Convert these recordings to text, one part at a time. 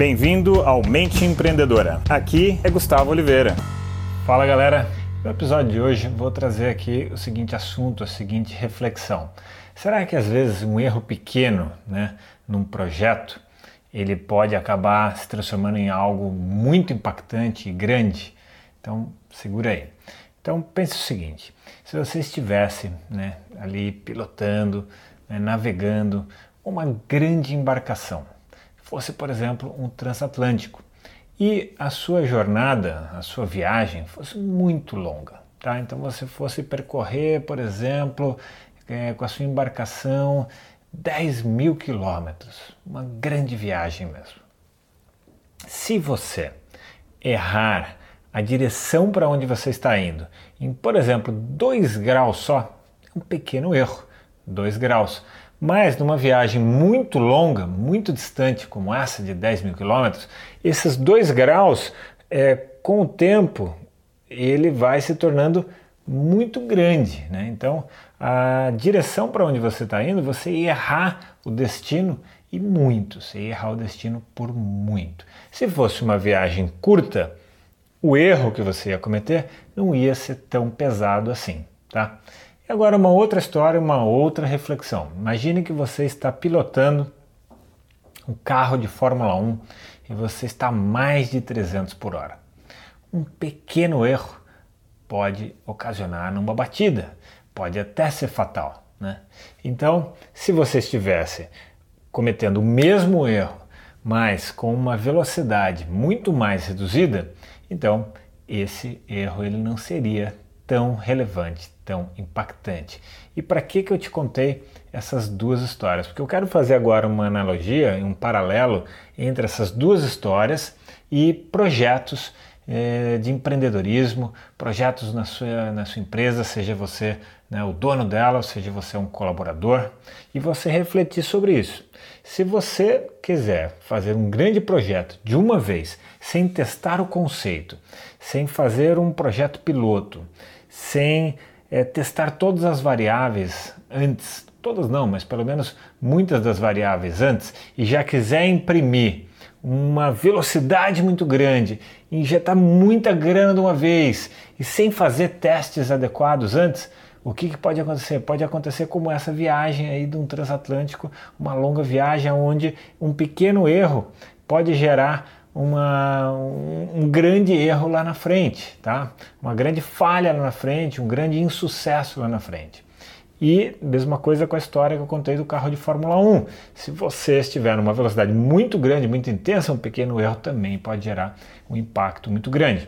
Bem-vindo ao Mente Empreendedora. Aqui é Gustavo Oliveira. Fala galera, no episódio de hoje vou trazer aqui o seguinte assunto, a seguinte reflexão. Será que às vezes um erro pequeno, né, num projeto, ele pode acabar se transformando em algo muito impactante e grande? Então, segura aí. Então, pense o seguinte: se você estivesse né, ali pilotando, né, navegando uma grande embarcação, fosse, por exemplo, um transatlântico, e a sua jornada, a sua viagem fosse muito longa, tá? Então você fosse percorrer, por exemplo, é, com a sua embarcação 10 mil quilômetros, uma grande viagem mesmo. Se você errar a direção para onde você está indo em, por exemplo, 2 graus só, é um pequeno erro, 2 graus. Mas numa viagem muito longa, muito distante, como essa de 10 mil quilômetros, esses dois graus, é, com o tempo, ele vai se tornando muito grande. Né? Então, a direção para onde você está indo, você errar o destino e muito, você errar o destino por muito. Se fosse uma viagem curta, o erro que você ia cometer não ia ser tão pesado assim. Tá? Agora uma outra história, uma outra reflexão. Imagine que você está pilotando um carro de Fórmula 1 e você está a mais de 300 por hora. Um pequeno erro pode ocasionar uma batida, pode até ser fatal. Né? Então, se você estivesse cometendo o mesmo erro, mas com uma velocidade muito mais reduzida, então esse erro ele não seria tão relevante, tão impactante. E para que, que eu te contei essas duas histórias? Porque eu quero fazer agora uma analogia, um paralelo entre essas duas histórias e projetos eh, de empreendedorismo, projetos na sua, na sua empresa, seja você né, o dono dela, seja você um colaborador, e você refletir sobre isso. Se você quiser fazer um grande projeto de uma vez, sem testar o conceito, sem fazer um projeto piloto, sem é, testar todas as variáveis antes, todas não, mas pelo menos muitas das variáveis antes, e já quiser imprimir uma velocidade muito grande, injetar muita grana de uma vez e sem fazer testes adequados antes, o que, que, pode acontecer? Pode acontecer como essa viagem aí de um transatlântico, uma longa viagem onde um pequeno erro pode gerar uma, um, um, grande erro lá na frente, tá? Uma grande falha lá na frente, um grande insucesso lá na frente. E mesma coisa com a história que eu contei do carro de Fórmula 1. Se você estiver numa velocidade muito grande, muito intensa, um pequeno erro também pode gerar um impacto muito grande.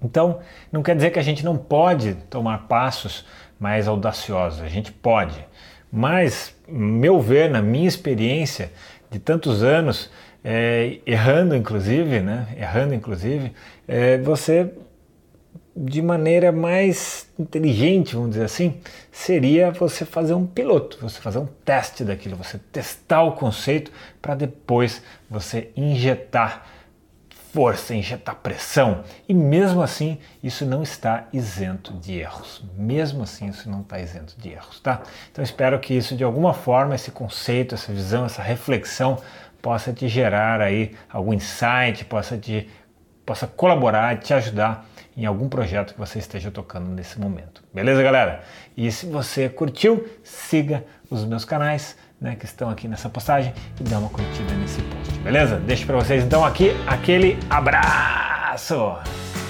Então, não quer dizer que a gente não pode tomar passos mais audaciosos, a gente pode. Mas, meu ver, na minha experiência de tantos anos, é, errando inclusive, né? Errando inclusive, é, você de maneira mais inteligente, vamos dizer assim, seria você fazer um piloto, você fazer um teste daquilo, você testar o conceito para depois você injetar força, injetar pressão. E mesmo assim, isso não está isento de erros. Mesmo assim, isso não está isento de erros, tá? Então espero que isso de alguma forma, esse conceito, essa visão, essa reflexão possa te gerar aí algum insight, possa te possa colaborar, te ajudar em algum projeto que você esteja tocando nesse momento. Beleza, galera? E se você curtiu, siga os meus canais, né, que estão aqui nessa postagem e dá uma curtida nesse post. Beleza? Deixo para vocês então aqui aquele abraço.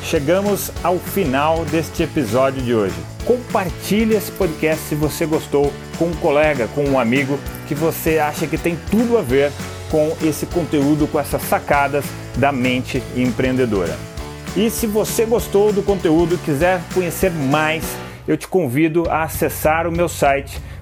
Chegamos ao final deste episódio de hoje. Compartilhe esse podcast se você gostou com um colega, com um amigo que você acha que tem tudo a ver com esse conteúdo, com essas sacadas da mente empreendedora. E se você gostou do conteúdo e quiser conhecer mais, eu te convido a acessar o meu site